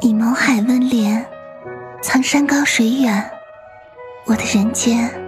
你眸海温涟，藏山高水远，我的人间。